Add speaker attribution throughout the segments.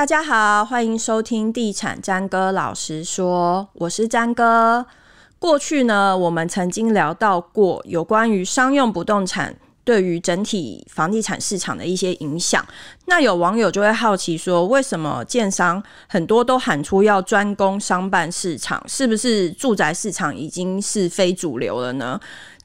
Speaker 1: 大家好，欢迎收听地产詹哥老实说，我是詹哥。过去呢，我们曾经聊到过有关于商用不动产对于整体房地产市场的一些影响。那有网友就会好奇说，为什么建商很多都喊出要专攻商办市场，是不是住宅市场已经是非主流了呢？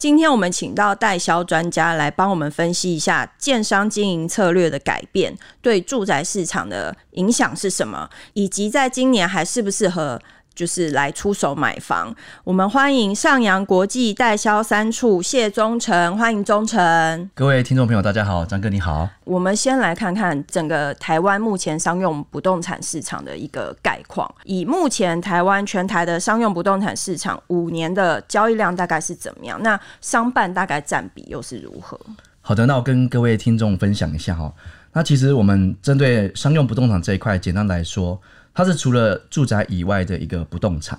Speaker 1: 今天我们请到代销专家来帮我们分析一下建商经营策略的改变对住宅市场的影响是什么，以及在今年还适不适合。就是来出手买房，我们欢迎上扬国际代销三处谢忠成，欢迎忠成。
Speaker 2: 各位听众朋友，大家好，张哥你好。
Speaker 1: 我们先来看看整个台湾目前商用不动产市场的一个概况。以目前台湾全台的商用不动产市场五年的交易量大概是怎么样？那商办大概占比又是如何？
Speaker 2: 好的，那我跟各位听众分享一下哈。那其实我们针对商用不动产这一块，简单来说。它是除了住宅以外的一个不动产，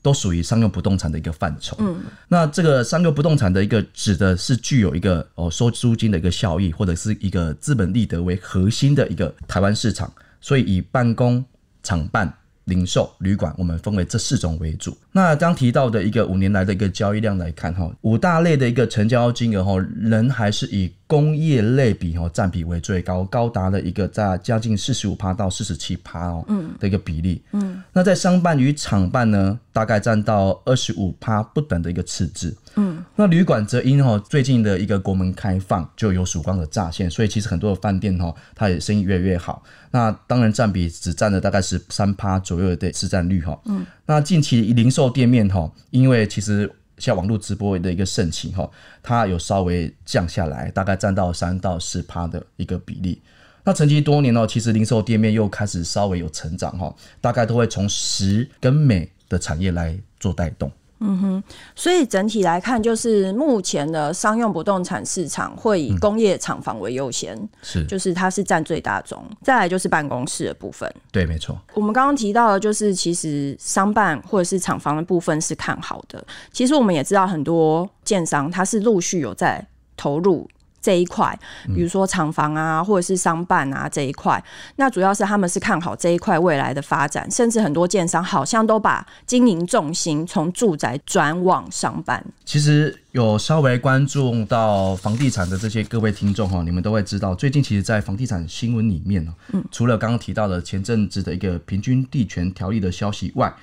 Speaker 2: 都属于商用不动产的一个范畴。嗯，那这个商用不动产的一个指的是具有一个哦收租金的一个效益，或者是一个资本利得为核心的一个台湾市场。所以以办公、厂办、零售、旅馆，我们分为这四种为主。那刚提到的一个五年来的一个交易量来看，哈，五大类的一个成交金额，哈，仍还是以工业类比，哈，占比为最高，高达了一个在将近四十五趴到四十七趴哦，嗯，的一个比例。嗯，那在商办与厂办呢，大概占到二十五趴不等的一个次之。嗯，那旅馆则因哈最近的一个国门开放，就有曙光的乍现，所以其实很多的饭店哈，它也生意越来越好。那当然占比只占了大概是三趴左右的市占率哈。嗯，那近期零售店面哈，因为其实像网络直播的一个盛行哈，它有稍微降下来，大概占到三到四趴的一个比例。那沉寂多年哦，其实零售店面又开始稍微有成长哈，大概都会从食跟美的产业来做带动。
Speaker 1: 嗯哼，所以整体来看，就是目前的商用不动产市场会以工业厂房为优先，是、嗯，就是它是占最大宗，再来就是办公室的部分，
Speaker 2: 对，没错。
Speaker 1: 我们刚刚提到的，就是其实商办或者是厂房的部分是看好的。其实我们也知道，很多建商它是陆续有在投入。这一块，比如说厂房啊，或者是商办啊这一块，那主要是他们是看好这一块未来的发展，甚至很多建商好像都把经营重心从住宅转往商办。
Speaker 2: 其实有稍微关注到房地产的这些各位听众哈，你们都会知道，最近其实，在房地产新闻里面呢，嗯，除了刚刚提到的前阵子的一个平均地权条例的消息外，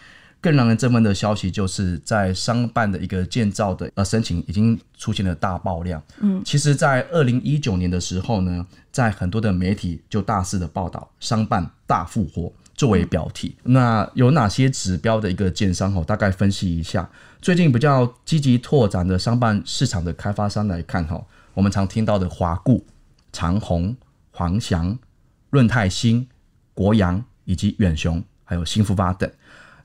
Speaker 2: 更让人振奋的消息，就是在商办的一个建造的呃申请已经出现了大爆量。嗯，其实，在二零一九年的时候呢，在很多的媒体就大肆的报道商办大复活作为标题。那有哪些指标的一个建商？哦，大概分析一下。最近比较积极拓展的商办市场的开发商来看，哈，我们常听到的华固、长虹、黄翔、润泰新、国阳以及远雄，还有新复发等。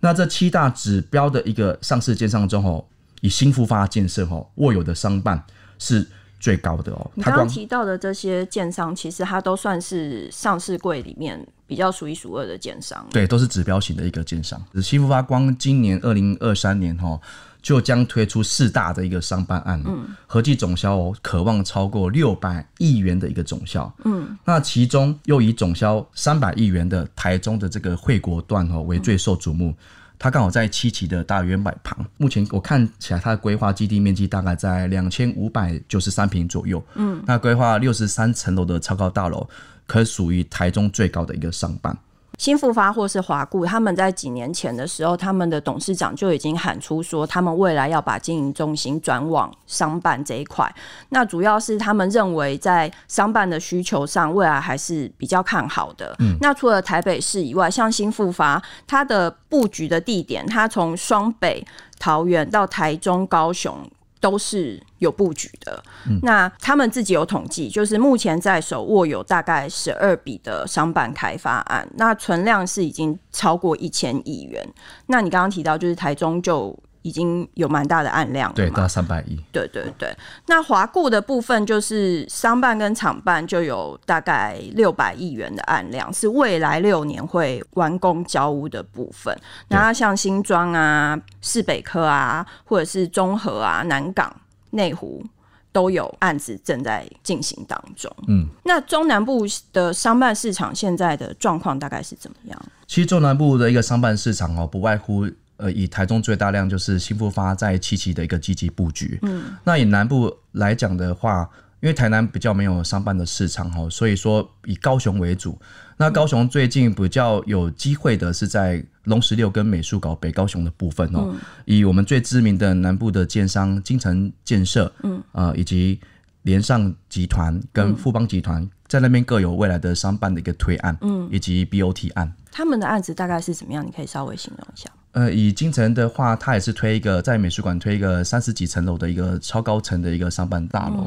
Speaker 2: 那这七大指标的一个上市建商中，哦，以新复发建设哦握有的商办是最高的哦。
Speaker 1: 你刚刚提到的这些建商，其实它都算是上市柜里面比较数一数二的建商。
Speaker 2: 对，都是指标型的一个建商。新复发光今年二零二三年哈就将推出四大的一个商办案，嗯，合计总销哦，可望超过六百亿元的一个总销。嗯，那其中又以总销三百亿元的台中的这个惠国段哦为最受瞩目。嗯它刚好在七期的大圆柏旁，目前我看起来它的规划基地面积大概在两千五百九十三坪左右。嗯，那规划六十三层楼的超高大楼，可属于台中最高的一个商办。
Speaker 1: 新复发或是华固，他们在几年前的时候，他们的董事长就已经喊出说，他们未来要把经营中心转往商办这一块。那主要是他们认为，在商办的需求上，未来还是比较看好的。嗯，那除了台北市以外，像新复发，它的布局的地点，它从双北、桃园到台中、高雄。都是有布局的。嗯、那他们自己有统计，就是目前在手握有大概十二笔的商办开发案，那存量是已经超过一千亿元。那你刚刚提到，就是台中就。已经有蛮大的案量了，
Speaker 2: 对，大概三百亿。
Speaker 1: 对对对，那华固的部分就是商办跟厂办就有大概六百亿元的案量，是未来六年会完工交屋的部分。那像新庄啊、市北科啊，或者是中和啊、南港、内湖。都有案子正在进行当中。
Speaker 2: 嗯，
Speaker 1: 那中南部的商办市场现在的状况大概是怎么样？
Speaker 2: 其实中南部的一个商办市场哦，不外乎呃，以台中最大量就是新复发在七期的一个积极布局。嗯，那以南部来讲的话。因为台南比较没有商办的市场哈，所以说以高雄为主。那高雄最近比较有机会的是在龙十六跟美术搞北高雄的部分哦。以我们最知名的南部的建商精诚建设，嗯，呃，以及联上集团跟富邦集团在那边各有未来的商办的一个推案，嗯，以及 BOT 案。
Speaker 1: 他们的案子大概是怎么样？你可以稍微形容一下。
Speaker 2: 呃，以金城的话，它也是推一个在美术馆推一个三十几层楼的一个超高层的一个商办大楼，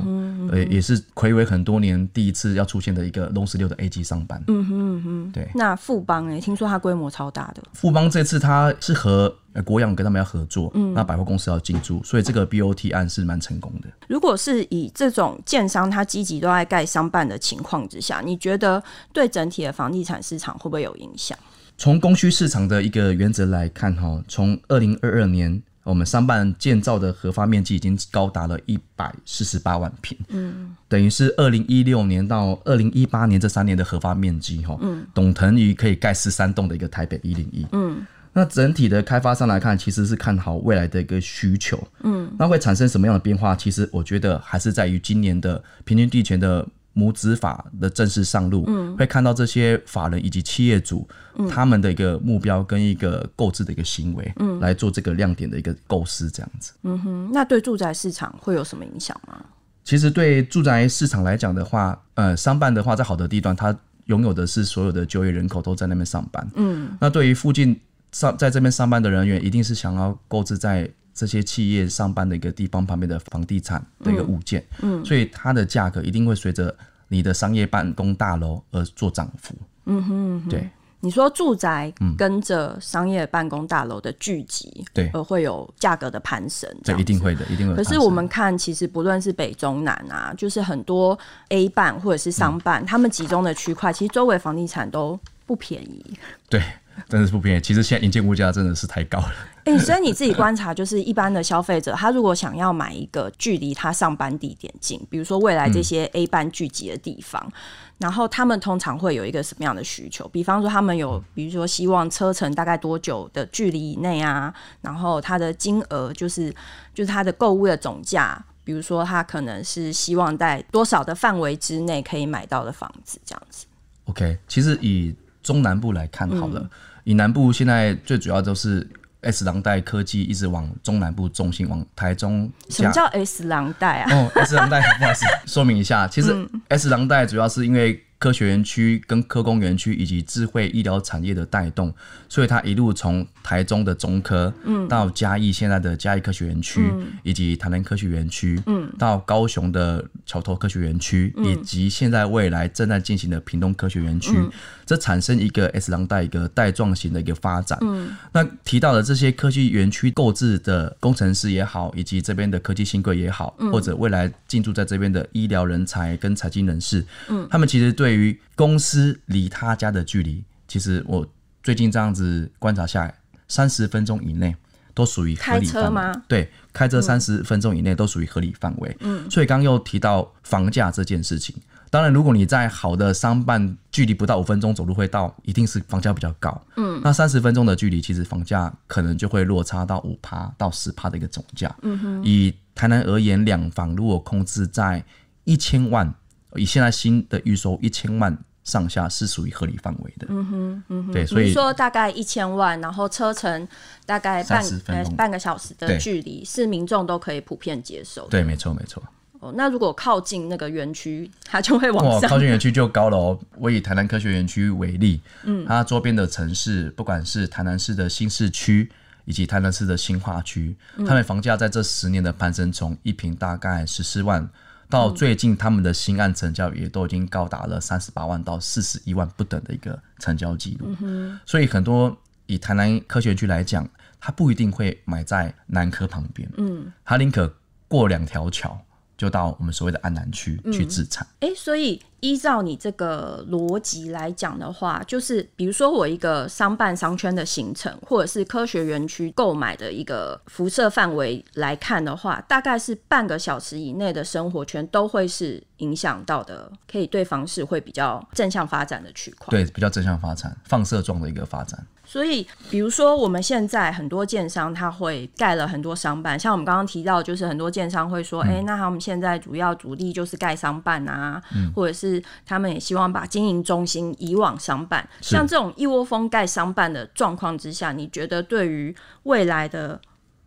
Speaker 2: 呃，也是睽违很多年第一次要出现的一个龙十六的 A 级商办。嗯哼嗯哼，对。
Speaker 1: 那富邦哎，听说它规模超大的。
Speaker 2: 富邦这次它是和国阳跟他们要合作，嗯，那百货公司要进驻，所以这个 BOT 案是蛮成功的。
Speaker 1: 如果是以这种建商他积极都在盖商办的情况之下，你觉得对整体的房地产市场会不会有影响？
Speaker 2: 从供需市场的一个原则来看，哈，从二零二二年我们商办建造的核发面积已经高达了一百四十八万平，嗯，等于是二零一六年到二零一八年这三年的核发面积，哈，嗯，等同于可以盖十三栋的一个台北一零一，嗯，那整体的开发商来看，其实是看好未来的一个需求，嗯，那会产生什么样的变化？其实我觉得还是在于今年的平均地权的。母子法的正式上路，嗯，会看到这些法人以及企业主，嗯，他们的一个目标跟一个购置的一个行为，嗯，来做这个亮点的一个构思，这样子。
Speaker 1: 嗯哼，那对住宅市场会有什么影响吗？
Speaker 2: 其实对住宅市场来讲的话，呃，商办的话，在好的地段，它拥有的是所有的就业人口都在那边上班，嗯，那对于附近上在这边上班的人员，一定是想要购置在。这些企业上班的一个地方旁边的房地产的一个物件，嗯，嗯，所以它的价格一定会随着你的商业办公大楼而做涨幅，嗯哼，嗯哼，对。
Speaker 1: 你说住宅跟着商业办公大楼的聚集，对，而会有价格的攀升，
Speaker 2: 这，一定会的，一定会。
Speaker 1: 可是我们看，其实不论是北中南啊，就是很多 A 办或者是商办，他们集中的区块，其实周围房地产都不便宜，
Speaker 2: 对。真的是不便宜。其实现在营建物价真的是太高了。
Speaker 1: 哎、欸，所以你自己观察，就是一般的消费者，他如果想要买一个距离他上班地点近，比如说未来这些 A 班聚集的地方，嗯、然后他们通常会有一个什么样的需求？比方说，他们有，比如说希望车程大概多久的距离以内啊？然后他的金额就是就是他的购物的总价，比如说他可能是希望在多少的范围之内可以买到的房子，这样子。
Speaker 2: OK，其实以中南部来看好了。嗯以南部现在最主要都是 S 廊带科技一直往中南部中心往台中。
Speaker 1: 什么叫 S 廊带啊？
Speaker 2: 哦，S 廊带，不好意思，说明一下，其实 S 廊带主要是因为。科学园区跟科工园区以及智慧医疗产业的带动，所以它一路从台中的中科，嗯，到嘉义现在的嘉义科学园区，嗯，以及台南科学园区，嗯，到高雄的桥头科学园区，嗯，以及现在未来正在进行的屏东科学园区，嗯，这产生一个 S 廊带一个带状型的一个发展。嗯，那提到的这些科技园区购置的工程师也好，以及这边的科技新贵也好，嗯，或者未来进驻在这边的医疗人才跟财经人士，嗯，他们其实对。对于公司离他家的距离，其实我最近这样子观察下来，三十分钟以内都属于合理范围。开车吗？对，开车三十分钟以内都属于合理范围。嗯，所以刚刚又提到房价这件事情。当然，如果你在好的商办，距离不到五分钟走路会到，一定是房价比较高。嗯，那三十分钟的距离，其实房价可能就会落差到五趴到十趴的一个总价。嗯哼，以台南而言，两房如果控制在一千万。以现在新的预收一千万上下是属于合理范围的。嗯哼，嗯哼，对，所以
Speaker 1: 说大概一千万，然后车程大概半呃半个小时的距离，是民众都可以普遍接受。
Speaker 2: 对，没错，没错。
Speaker 1: 哦，那如果靠近那个园区，它就会往上。
Speaker 2: 靠近园区就高了哦。我以台南科学园区为例，嗯，它周边的城市，不管是台南市的新市区，以及台南市的新化区，他们房价在这十年的攀升，从一平大概十四万。到最近，他们的新案成交也都已经高达了三十八万到四十一万不等的一个成交记录。嗯。所以很多以台南科学区来讲，他不一定会买在南科旁边。嗯，他宁可过两条桥就到我们所谓的安南区去自产。
Speaker 1: 哎、嗯欸，所以依照你这个逻辑来讲的话，就是比如说我一个商办商圈的行程，或者是科学园区购买的一个辐射范围来看的话，大概是半个小时以内的生活圈都会是影响到的，可以对房市会比较正向发展的区块。
Speaker 2: 对，比较正向发展，放射状的一个发展。
Speaker 1: 所以，比如说我们现在很多建商他会盖了很多商办，像我们刚刚提到，就是很多建商会说，哎、嗯欸，那他们现在主要主力就是盖商办啊，嗯、或者是他们也希望把经营中心移往商办。像这种一窝蜂盖商办的状况之下，你觉得对于未来的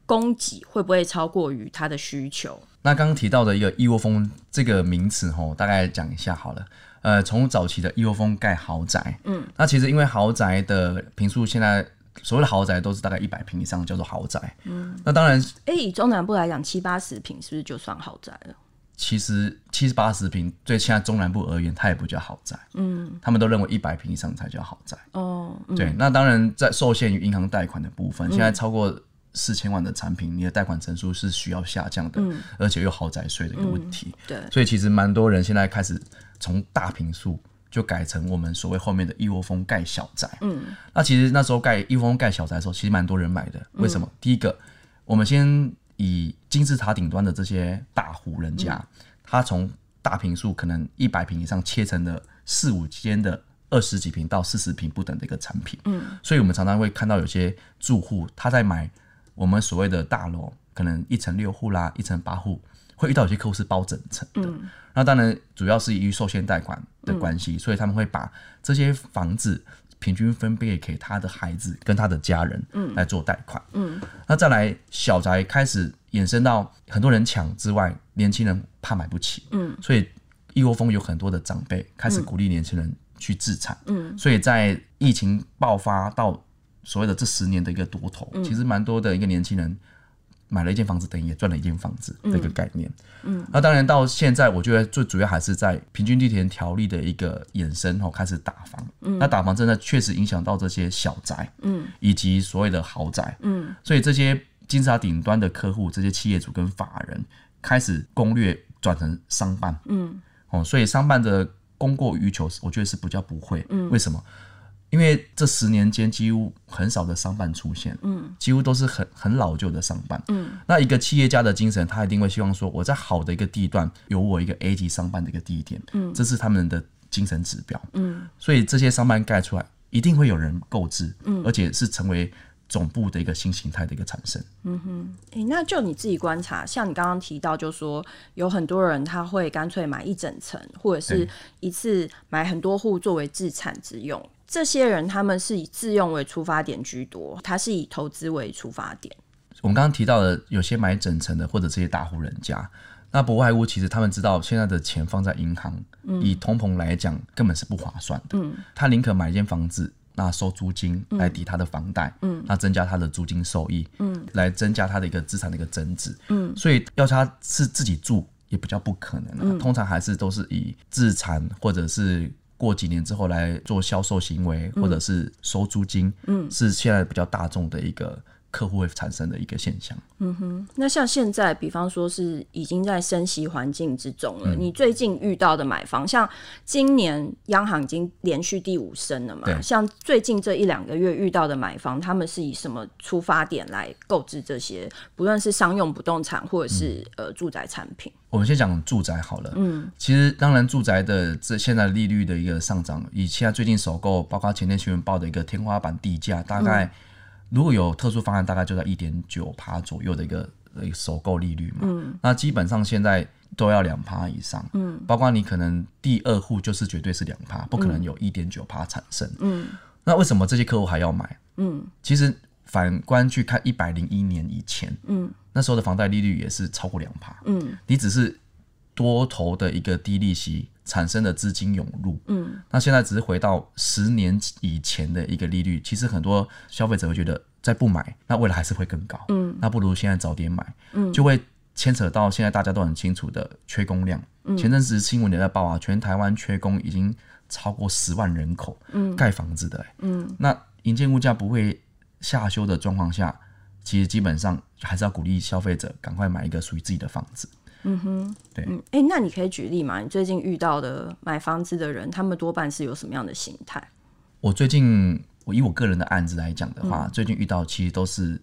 Speaker 1: 供给会不会超过于它的需求？
Speaker 2: 那刚刚提到的一个一窝蜂这个名词，吼，大概讲一下好了。呃，从早期的一窝蜂盖豪宅，嗯，那其实因为豪宅的坪数现在所谓的豪宅都是大概一百平以上叫做豪宅，嗯，那当然，
Speaker 1: 哎、欸，以中南部来讲，七八十平是不是就算豪宅了？
Speaker 2: 其实七十八十平对现在中南部而言，它也不叫豪宅，嗯，他们都认为一百平以上才叫豪宅，哦，嗯、对，那当然在受限于银行贷款的部分，嗯、现在超过四千万的产品，你的贷款成数是需要下降的，嗯、而且又豪宅税的一个问题，
Speaker 1: 嗯、对，
Speaker 2: 所以其实蛮多人现在开始。从大平数就改成我们所谓后面的一窝蜂盖小宅。嗯，那其实那时候盖一窝蜂盖小宅的时候，其实蛮多人买的。为什么？嗯、第一个，我们先以金字塔顶端的这些大户人家，嗯、他从大平数可能一百平以上切成了四五间的二十几平到四十平不等的一个产品。嗯，所以我们常常会看到有些住户他在买我们所谓的大楼，可能一层六户啦，一层八户。会遇到有些客户是包整层的，嗯、那当然主要是由于受限贷款的关系，嗯、所以他们会把这些房子平均分配给他的孩子跟他的家人来做贷款。嗯。嗯、那再来小宅开始衍生到很多人抢之外，年轻人怕买不起，嗯、所以一窝蜂有很多的长辈开始鼓励年轻人去自产。嗯、所以在疫情爆发到所谓的这十年的一个多头，嗯、其实蛮多的一个年轻人。买了一间房子，等于也赚了一间房子的一个概念。嗯，嗯，那当然到现在，我觉得最主要还是在平均地权条例的一个衍生后开始打房。嗯，那打房真的确实影响到这些小宅，嗯，以及所谓的豪宅，嗯，所以这些金字塔顶端的客户，这些企业主跟法人开始攻略转成商办，嗯，哦，所以商办的供过于求，我觉得是比较不会。嗯，为什么？因为这十年间几乎很少的商办出现，嗯，几乎都是很很老旧的商办，嗯，那一个企业家的精神，他一定会希望说，我在好的一个地段有我一个 A 级商办的一个地点，嗯，这是他们的精神指标，嗯，所以这些商办盖出来，一定会有人购置，嗯，而且是成为总部的一个新形态的一个产生，
Speaker 1: 嗯哼，诶，那就你自己观察，像你刚刚提到，就说有很多人他会干脆买一整层，或者是一次买很多户作为自产之用。这些人他们是以自用为出发点居多，他是以投资为出发点。
Speaker 2: 我们刚刚提到的有些买整层的，或者这些大户人家，那不外乎其实他们知道现在的钱放在银行，嗯、以通膨来讲根本是不划算的。嗯、他宁可买一间房子，那收租金来抵他的房贷，嗯、那增加他的租金收益，嗯、来增加他的一个资产的一个增值。嗯、所以要他是自己住也比较不可能，啊，嗯、通常还是都是以自产或者是。过几年之后来做销售行为，或者是收租金，嗯，是现在比较大众的一个客户会产生的一个现象。
Speaker 1: 嗯哼，那像现在，比方说是已经在升息环境之中了，嗯、你最近遇到的买房，像今年央行已经连续第五升了嘛？对像最近这一两个月遇到的买房，他们是以什么出发点来购置这些？不论是商用不动产，或者是、嗯、呃住宅产品。
Speaker 2: 我们先讲住宅好了。嗯，其实当然，住宅的这现在利率的一个上涨，以现在最近首购，包括前天新闻报的一个天花板地价，大概如果有特殊方案，大概就在一点九趴左右的一个一个首购利率嘛。嗯，那基本上现在都要两趴以上。嗯，包括你可能第二户就是绝对是两趴，不可能有一点九趴产生。嗯，那为什么这些客户还要买？嗯，其实。反观去看一百零一年以前，嗯，那时候的房贷利率也是超过两趴，嗯，你只是多头的一个低利息产生的资金涌入，嗯，那现在只是回到十年以前的一个利率，其实很多消费者会觉得再不买，那未来还是会更高，嗯，那不如现在早点买，嗯，就会牵扯到现在大家都很清楚的缺工量，嗯，前阵子新闻也在报啊，全台湾缺工已经超过十万人口，嗯，盖房子的、欸，嗯，那营建物价不会。下修的状况下，其实基本上还是要鼓励消费者赶快买一个属于自己的房子。嗯哼，对，
Speaker 1: 嗯，哎、欸，那你可以举例嘛？你最近遇到的买房子的人，他们多半是有什么样的心态？
Speaker 2: 我最近，我以我个人的案子来讲的话，
Speaker 1: 嗯、
Speaker 2: 最近遇到其实都是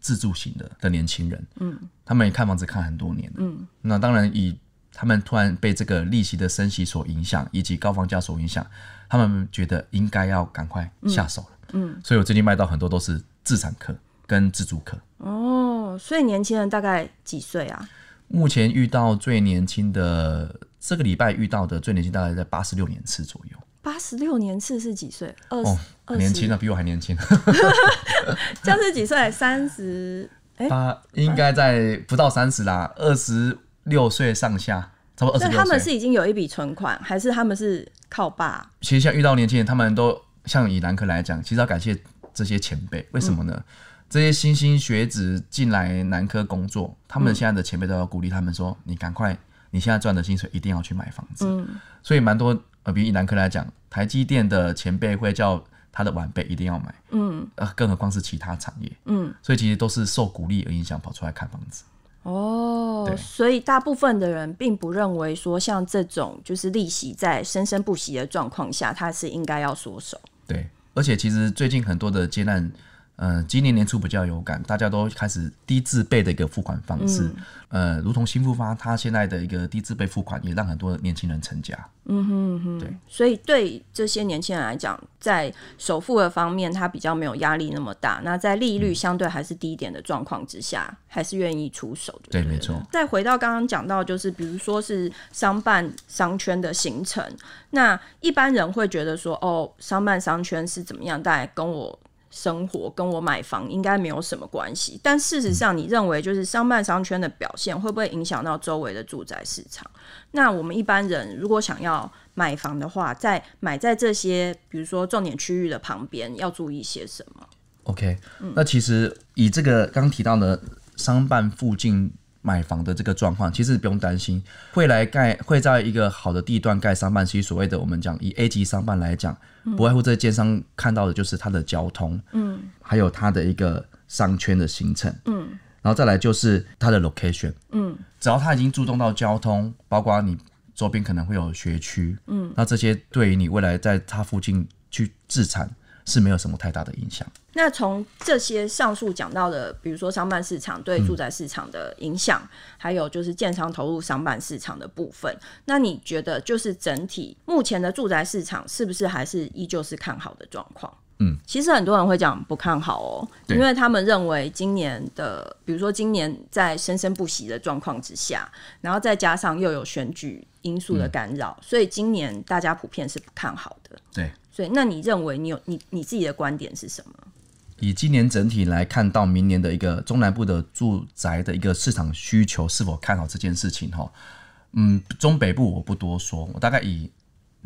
Speaker 2: 自住型的的年轻人，嗯，他们也看房子看很多年，嗯，那当然以他们突然被这个利息的升息所影响，以及高房价所影响，他们觉得应该要赶快下手了，嗯，嗯，所以我最近卖到很多都是自产客跟自住客，
Speaker 1: 哦，所以年轻人大概几岁啊？
Speaker 2: 目前遇到最年轻的，这个礼拜遇到的最年轻大概在八十六年次左右。
Speaker 1: 八十六年次是几岁？二十、
Speaker 2: 哦，年轻了，比我还年轻。
Speaker 1: 这样是几岁？三十？哎，
Speaker 2: 他应该在不到三十啦，二十六岁上下，差不多二十六岁。
Speaker 1: 他们是已经有一笔存款，还是他们是靠爸？
Speaker 2: 其实像遇到年轻人，他们都像以南科来讲，其实要感谢这些前辈。为什么呢？嗯这些新兴学子进来南科工作，他们现在的前辈都要鼓励他们说：“你赶快，你现在赚的薪水一定要去买房子。嗯”所以蛮多呃，比如以南科来讲，台积电的前辈会叫他的晚辈一定要买。嗯，呃，更何况是其他产业。嗯，所以其实都是受鼓励而影响跑出来看房子。
Speaker 1: 哦，对所以大部分的人并不认为说像这种就是利息在生生不息的状况下，他是应该要缩手。
Speaker 2: 对，而且其实最近很多的接案。呃，今年年初比较有感，大家都开始低自备的一个付款方式，嗯、呃，如同新富发，它现在的一个低自备付款也让很多年轻人成家。嗯哼
Speaker 1: 哼，对，所以对这些年轻人来讲，在首付的方面，他比较没有压力那么大。那在利率相对还是低一点的状况之下，嗯、还是愿意出手对。
Speaker 2: 对，没错。
Speaker 1: 再回到刚刚讲到，就是比如说是商办商圈的形成，那一般人会觉得说，哦，商办商圈是怎么样？大概跟我。生活跟我买房应该没有什么关系，但事实上，你认为就是商办商圈的表现会不会影响到周围的住宅市场？那我们一般人如果想要买房的话，在买在这些比如说重点区域的旁边，要注意些什么
Speaker 2: ？OK，那其实以这个刚提到的商办附近。买房的这个状况，其实不用担心，会来盖，会在一个好的地段盖商办。其实所谓的我们讲以 A 级商办来讲，嗯、不外乎这建商看到的就是它的交通，嗯，还有它的一个商圈的形成，嗯，然后再来就是它的 location，嗯，只要它已经注重到交通，包括你周边可能会有学区，嗯，那这些对于你未来在它附近去置产是没有什么太大的影响。
Speaker 1: 那从这些上述讲到的，比如说商办市场对住宅市场的影响，嗯、还有就是建商投入商办市场的部分，那你觉得就是整体目前的住宅市场是不是还是依旧是看好的状况？嗯，其实很多人会讲不看好哦，因为他们认为今年的，比如说今年在生生不息的状况之下，然后再加上又有选举因素的干扰，嗯、所以今年大家普遍是不看好的。
Speaker 2: 对，
Speaker 1: 所以那你认为你有你你自己的观点是什么？
Speaker 2: 以今年整体来看到明年的一个中南部的住宅的一个市场需求是否看好这件事情哈？嗯，中北部我不多说，我大概以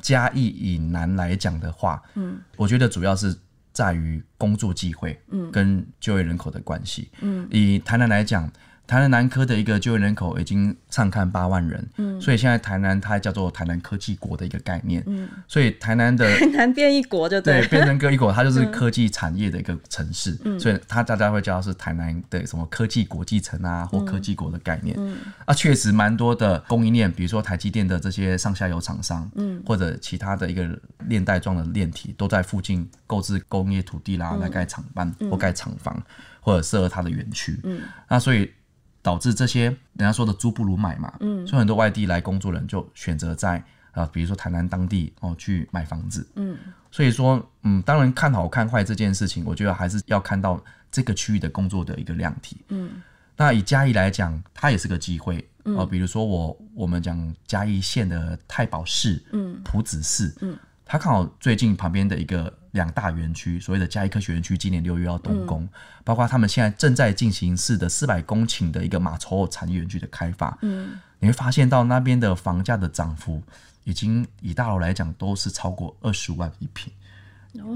Speaker 2: 嘉义以南来讲的话，嗯，我觉得主要是在于工作机会，嗯，跟就业人口的关系，嗯，以台南来讲。台南南科的一个就业人口已经上看八万人，嗯，所以现在台南它叫做台南科技国的一个概念，嗯，所以台南的
Speaker 1: 台南变一国就对，
Speaker 2: 对，变成个一国，它就是科技产业的一个城市，嗯，所以它大家会叫是台南的什么科技国际城啊，或科技国的概念，嗯，啊，确实蛮多的供应链，比如说台积电的这些上下游厂商，嗯，或者其他的一个链带状的链体，都在附近购置工业土地啦，来盖厂办或盖厂房，或者设它的园区，嗯，那所以。导致这些人家说的租不如买嘛，嗯，所以很多外地来工作人就选择在啊，比如说台南当地哦去买房子，嗯，所以说嗯，当然看好看坏这件事情，我觉得还是要看到这个区域的工作的一个量体，嗯，那以嘉义来讲，它也是个机会，哦、嗯，比如说我我们讲嘉义县的太保市，嗯，朴子市，嗯。它刚好最近旁边的一个两大园区，所谓的嘉义科学园区，今年六月要动工，嗯、包括他们现在正在进行式的四百公顷的一个马稠产业园区的开发。嗯，你会发现到那边的房价的涨幅，已经以大楼来讲都是超过二十五万一平。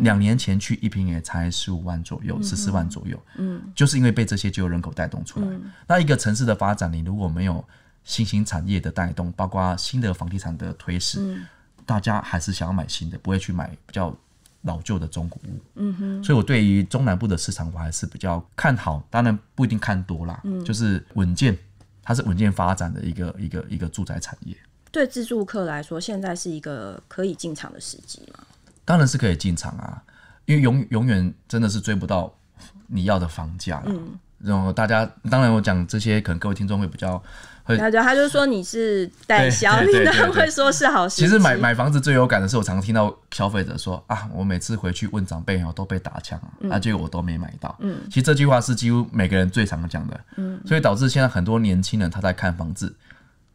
Speaker 2: 两、哦、年前去一平也才十五万左右，十四、嗯、万左右。嗯，就是因为被这些就业人口带动出来。嗯、那一个城市的发展，你如果没有新兴产业的带动，包括新的房地产的推使。嗯大家还是想要买新的，不会去买比较老旧的中古屋。嗯哼，所以我对于中南部的市场，我还是比较看好。当然不一定看多啦，嗯，就是稳健它是稳健发展的一个一个一个住宅产业。
Speaker 1: 对自住客来说，现在是一个可以进场的时机吗？
Speaker 2: 当然是可以进场啊，因为永永远真的是追不到你要的房价。嗯，然后大家当然我讲这些，可能各位听众会比较会，
Speaker 1: 他就他就说你是代销，你当然会说是好事。
Speaker 2: 其实买买房子最有感的是，我常常听到消费者说啊，我每次回去问长辈哦，都被打枪啊，嗯、啊，结果我都没买到。嗯，其实这句话是几乎每个人最常讲的。嗯，所以导致现在很多年轻人他在看房子，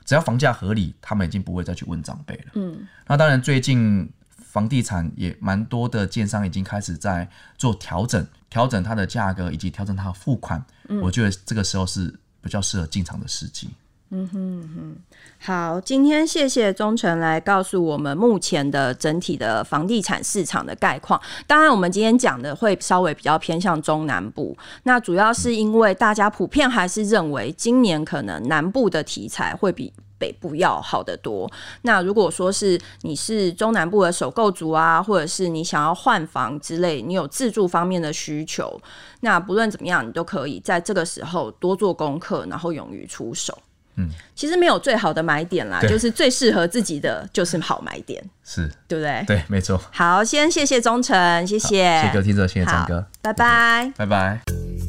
Speaker 2: 只要房价合理，他们已经不会再去问长辈了。嗯，那当然最近。房地产也蛮多的，建商已经开始在做调整，调整它的价格以及调整它的付款。嗯，我觉得这个时候是比较适合进场的时机。
Speaker 1: 嗯哼，好，今天谢谢忠诚来告诉我们目前的整体的房地产市场的概况。当然，我们今天讲的会稍微比较偏向中南部，那主要是因为大家普遍还是认为今年可能南部的题材会比。北部要好得多。那如果说是你是中南部的首购族啊，或者是你想要换房之类，你有自住方面的需求，那不论怎么样，你都可以在这个时候多做功课，然后勇于出手。嗯，其实没有最好的买点啦，就是最适合自己的就是好买点，
Speaker 2: 是
Speaker 1: 对不对？
Speaker 2: 对，没错。
Speaker 1: 好，先谢谢忠诚，谢谢，
Speaker 2: 谢谢各位听众，谢谢张哥，
Speaker 1: 拜拜，
Speaker 2: 拜拜。